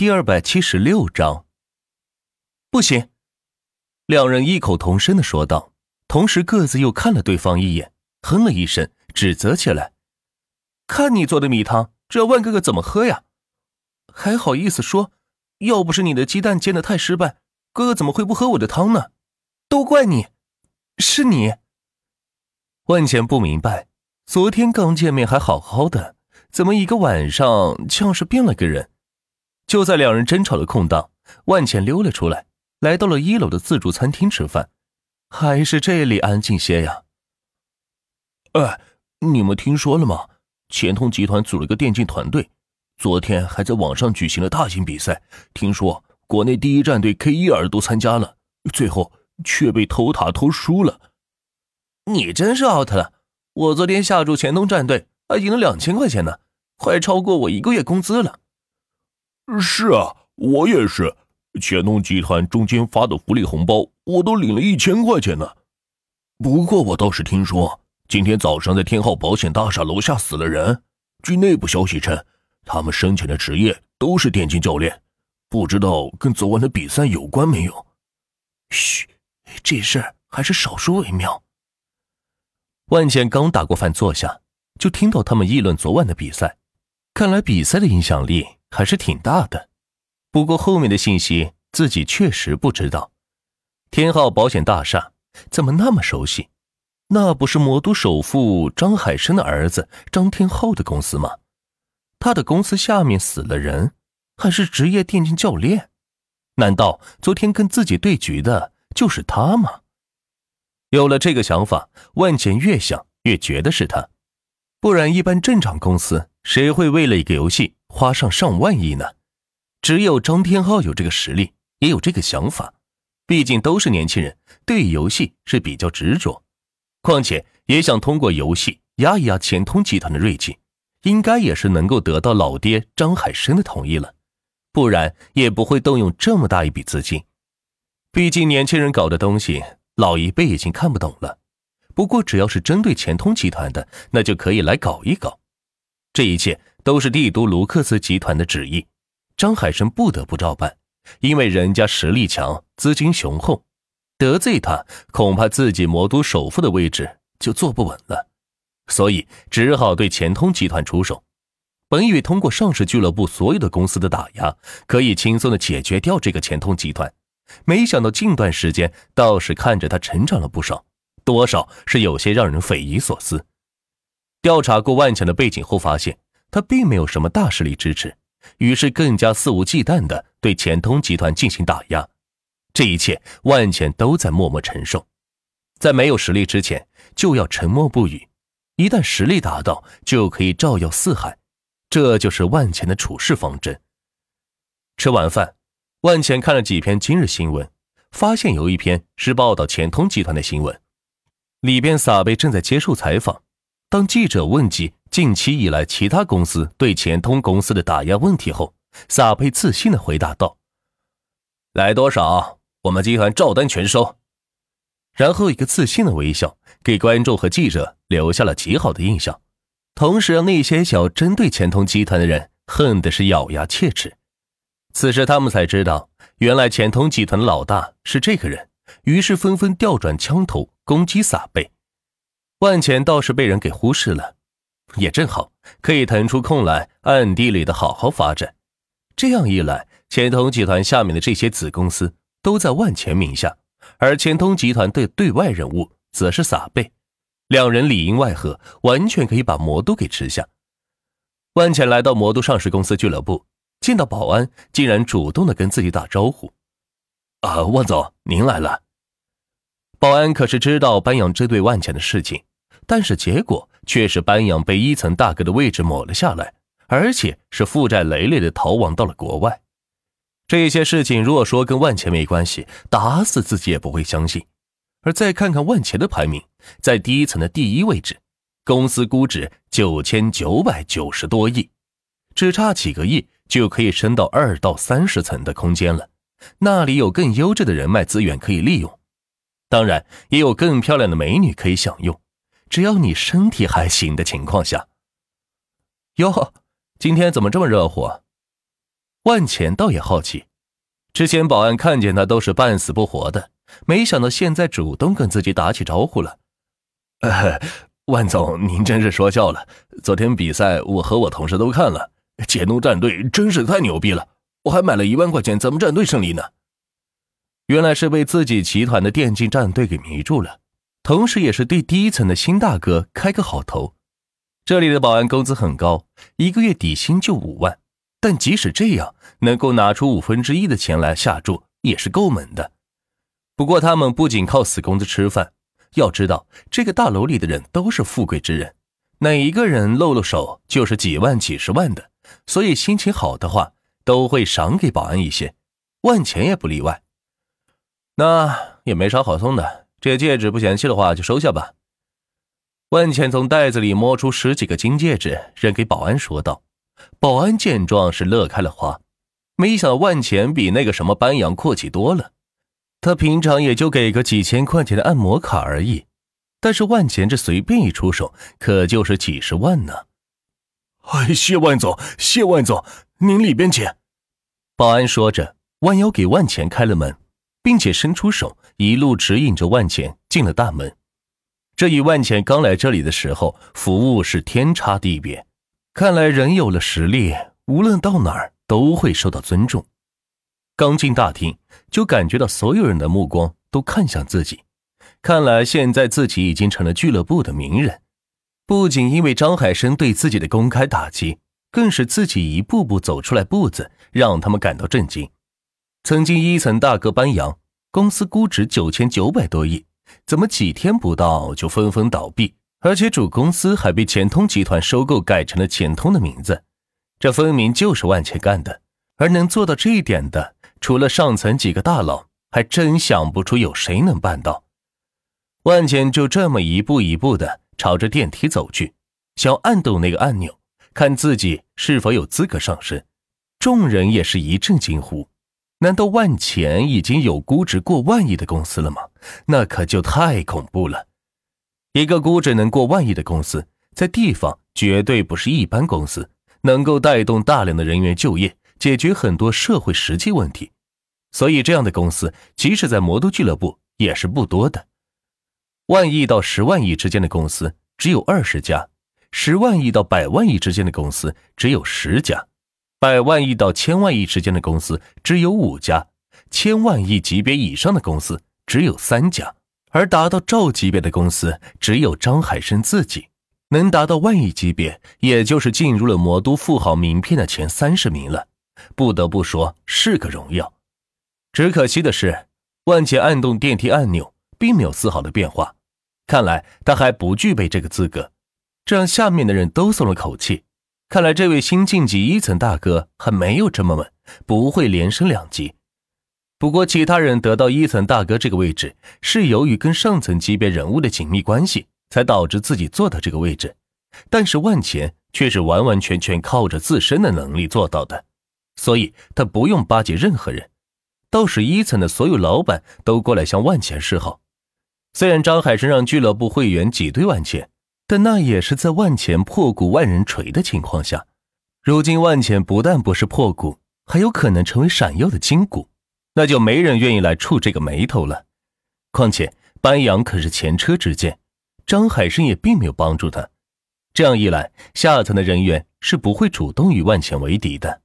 第二百七十六章。不行！两人异口同声的说道，同时各自又看了对方一眼，哼了一声，指责起来：“看你做的米汤，这万哥哥怎么喝呀？还好意思说？要不是你的鸡蛋煎的太失败，哥哥怎么会不喝我的汤呢？都怪你，是你。”万茜不明白，昨天刚见面还好好的，怎么一个晚上像是变了个人？就在两人争吵的空档，万茜溜了出来，来到了一楼的自助餐厅吃饭。还是这里安静些呀？哎，你们听说了吗？钱通集团组了个电竞团队，昨天还在网上举行了大型比赛。听说国内第一战队 K 一尔都参加了，最后却被偷塔偷输了。你真是 out 了！我昨天下注钱通战队，还赢了两千块钱呢，快超过我一个月工资了。是啊，我也是。钱通集团中间发的福利红包，我都领了一千块钱呢。不过我倒是听说，今天早上在天浩保险大厦楼下死了人。据内部消息称，他们生前的职业都是电竞教练，不知道跟昨晚的比赛有关没有？嘘，这事还是少说为妙。万茜刚打过饭坐下，就听到他们议论昨晚的比赛。看来比赛的影响力还是挺大的。不过后面的信息自己确实不知道。天浩保险大厦怎么那么熟悉？那不是魔都首富张海生的儿子张天浩的公司吗？他的公司下面死了人，还是职业电竞教练？难道昨天跟自己对局的就是他吗？有了这个想法，万茜越想越觉得是他。不然，一般正常公司谁会为了一个游戏花上上万亿呢？只有张天浩有这个实力，也有这个想法。毕竟都是年轻人，对游戏是比较执着，况且也想通过游戏压一压钱通集团的锐气，应该也是能够得到老爹张海生的同意了，不然也不会动用这么大一笔资金。毕竟年轻人搞的东西，老一辈已经看不懂了。不过只要是针对钱通集团的，那就可以来搞一搞。这一切都是帝都卢克斯集团的旨意。张海生不得不照办，因为人家实力强，资金雄厚，得罪他，恐怕自己魔都首富的位置就坐不稳了，所以只好对钱通集团出手。本以为通过上市俱乐部所有的公司的打压，可以轻松的解决掉这个钱通集团，没想到近段时间倒是看着他成长了不少，多少是有些让人匪夷所思。调查过万强的背景后，发现他并没有什么大势力支持。于是更加肆无忌惮地对钱通集团进行打压，这一切万钱都在默默承受。在没有实力之前，就要沉默不语；一旦实力达到，就可以照耀四海。这就是万钱的处事方针。吃完饭，万钱看了几篇今日新闻，发现有一篇是报道钱通集团的新闻，里边撒贝正在接受采访。当记者问及近期以来其他公司对钱通公司的打压问题后，撒贝自信的回答道：“来多少，我们集团照单全收。”然后一个自信的微笑，给观众和记者留下了极好的印象，同时让那些想要针对钱通集团的人恨的是咬牙切齿。此时他们才知道，原来钱通集团的老大是这个人，于是纷纷调转枪头攻击撒贝。万钱倒是被人给忽视了，也正好可以腾出空来，暗地里的好好发展。这样一来，钱通集团下面的这些子公司都在万钱名下，而钱通集团的对外人物则是撒贝，两人里应外合，完全可以把魔都给吃下。万钱来到魔都上市公司俱乐部，见到保安，竟然主动的跟自己打招呼：“啊，万总，您来了。”保安可是知道班扬针对万钱的事情。但是结果却是班扬被一层大哥的位置抹了下来，而且是负债累累的逃亡到了国外。这些事情若说跟万钱没关系，打死自己也不会相信。而再看看万钱的排名，在第一层的第一位置，公司估值九千九百九十多亿，只差几个亿就可以升到二到三十层的空间了。那里有更优质的人脉资源可以利用，当然也有更漂亮的美女可以享用。只要你身体还行的情况下，哟，今天怎么这么热乎？万钱倒也好奇，之前保安看见他都是半死不活的，没想到现在主动跟自己打起招呼了。万总，您真是说笑了。昨天比赛，我和我同事都看了，解怒战队真是太牛逼了，我还买了一万块钱咱们战队胜利呢。原来是被自己集团的电竞战队给迷住了，同时也是对第一层的新大哥开个好头。这里的保安工资很高，一个月底薪就五万，但即使这样，能够拿出五分之一的钱来下注也是够猛的。不过他们不仅靠死工资吃饭，要知道这个大楼里的人都是富贵之人，哪一个人露露手就是几万、几十万的，所以心情好的话都会赏给保安一些，万钱也不例外。那也没啥好送的，这戒指不嫌弃的话就收下吧。万茜从袋子里摸出十几个金戒指，扔给保安说道。保安见状是乐开了花，没想到万钱比那个什么班扬阔气多了。他平常也就给个几千块钱的按摩卡而已，但是万钱这随便一出手，可就是几十万呢。哎，谢万总，谢万总，您里边请。保安说着，弯腰给万钱开了门。并且伸出手，一路指引着万钱进了大门。这与万钱刚来这里的时候服务是天差地别。看来人有了实力，无论到哪儿都会受到尊重。刚进大厅，就感觉到所有人的目光都看向自己。看来现在自己已经成了俱乐部的名人。不仅因为张海生对自己的公开打击，更是自己一步步走出来步子，让他们感到震惊。曾经一层大哥班扬，公司估值九千九百多亿，怎么几天不到就纷纷倒闭？而且主公司还被钱通集团收购，改成了钱通的名字，这分明就是万钱干的。而能做到这一点的，除了上层几个大佬，还真想不出有谁能办到。万钱就这么一步一步的朝着电梯走去，想按动那个按钮，看自己是否有资格上升。众人也是一阵惊呼。难道万钱已经有估值过万亿的公司了吗？那可就太恐怖了。一个估值能过万亿的公司，在地方绝对不是一般公司，能够带动大量的人员就业，解决很多社会实际问题。所以，这样的公司即使在魔都俱乐部也是不多的。万亿到十万亿之间的公司只有二十家，十万亿到百万亿之间的公司只有十家。百万亿到千万亿之间的公司只有五家，千万亿级别以上的公司只有三家，而达到兆级别的公司只有张海生自己。能达到万亿级别，也就是进入了魔都富豪名片的前三十名了。不得不说是个荣耀。只可惜的是，万杰按动电梯按钮，并没有丝毫的变化。看来他还不具备这个资格，这让下面的人都松了口气。看来这位新晋级一层大哥还没有这么稳，不会连升两级。不过其他人得到一层大哥这个位置，是由于跟上层级别人物的紧密关系，才导致自己坐到这个位置。但是万钱却是完完全全靠着自身的能力做到的，所以他不用巴结任何人。倒是一层的所有老板都过来向万钱示好。虽然张海生让俱乐部会员挤兑万钱。但那也是在万钱破鼓万人锤的情况下，如今万钱不但不是破鼓，还有可能成为闪耀的金鼓，那就没人愿意来触这个眉头了。况且班阳可是前车之鉴，张海生也并没有帮助他，这样一来，下层的人员是不会主动与万钱为敌的。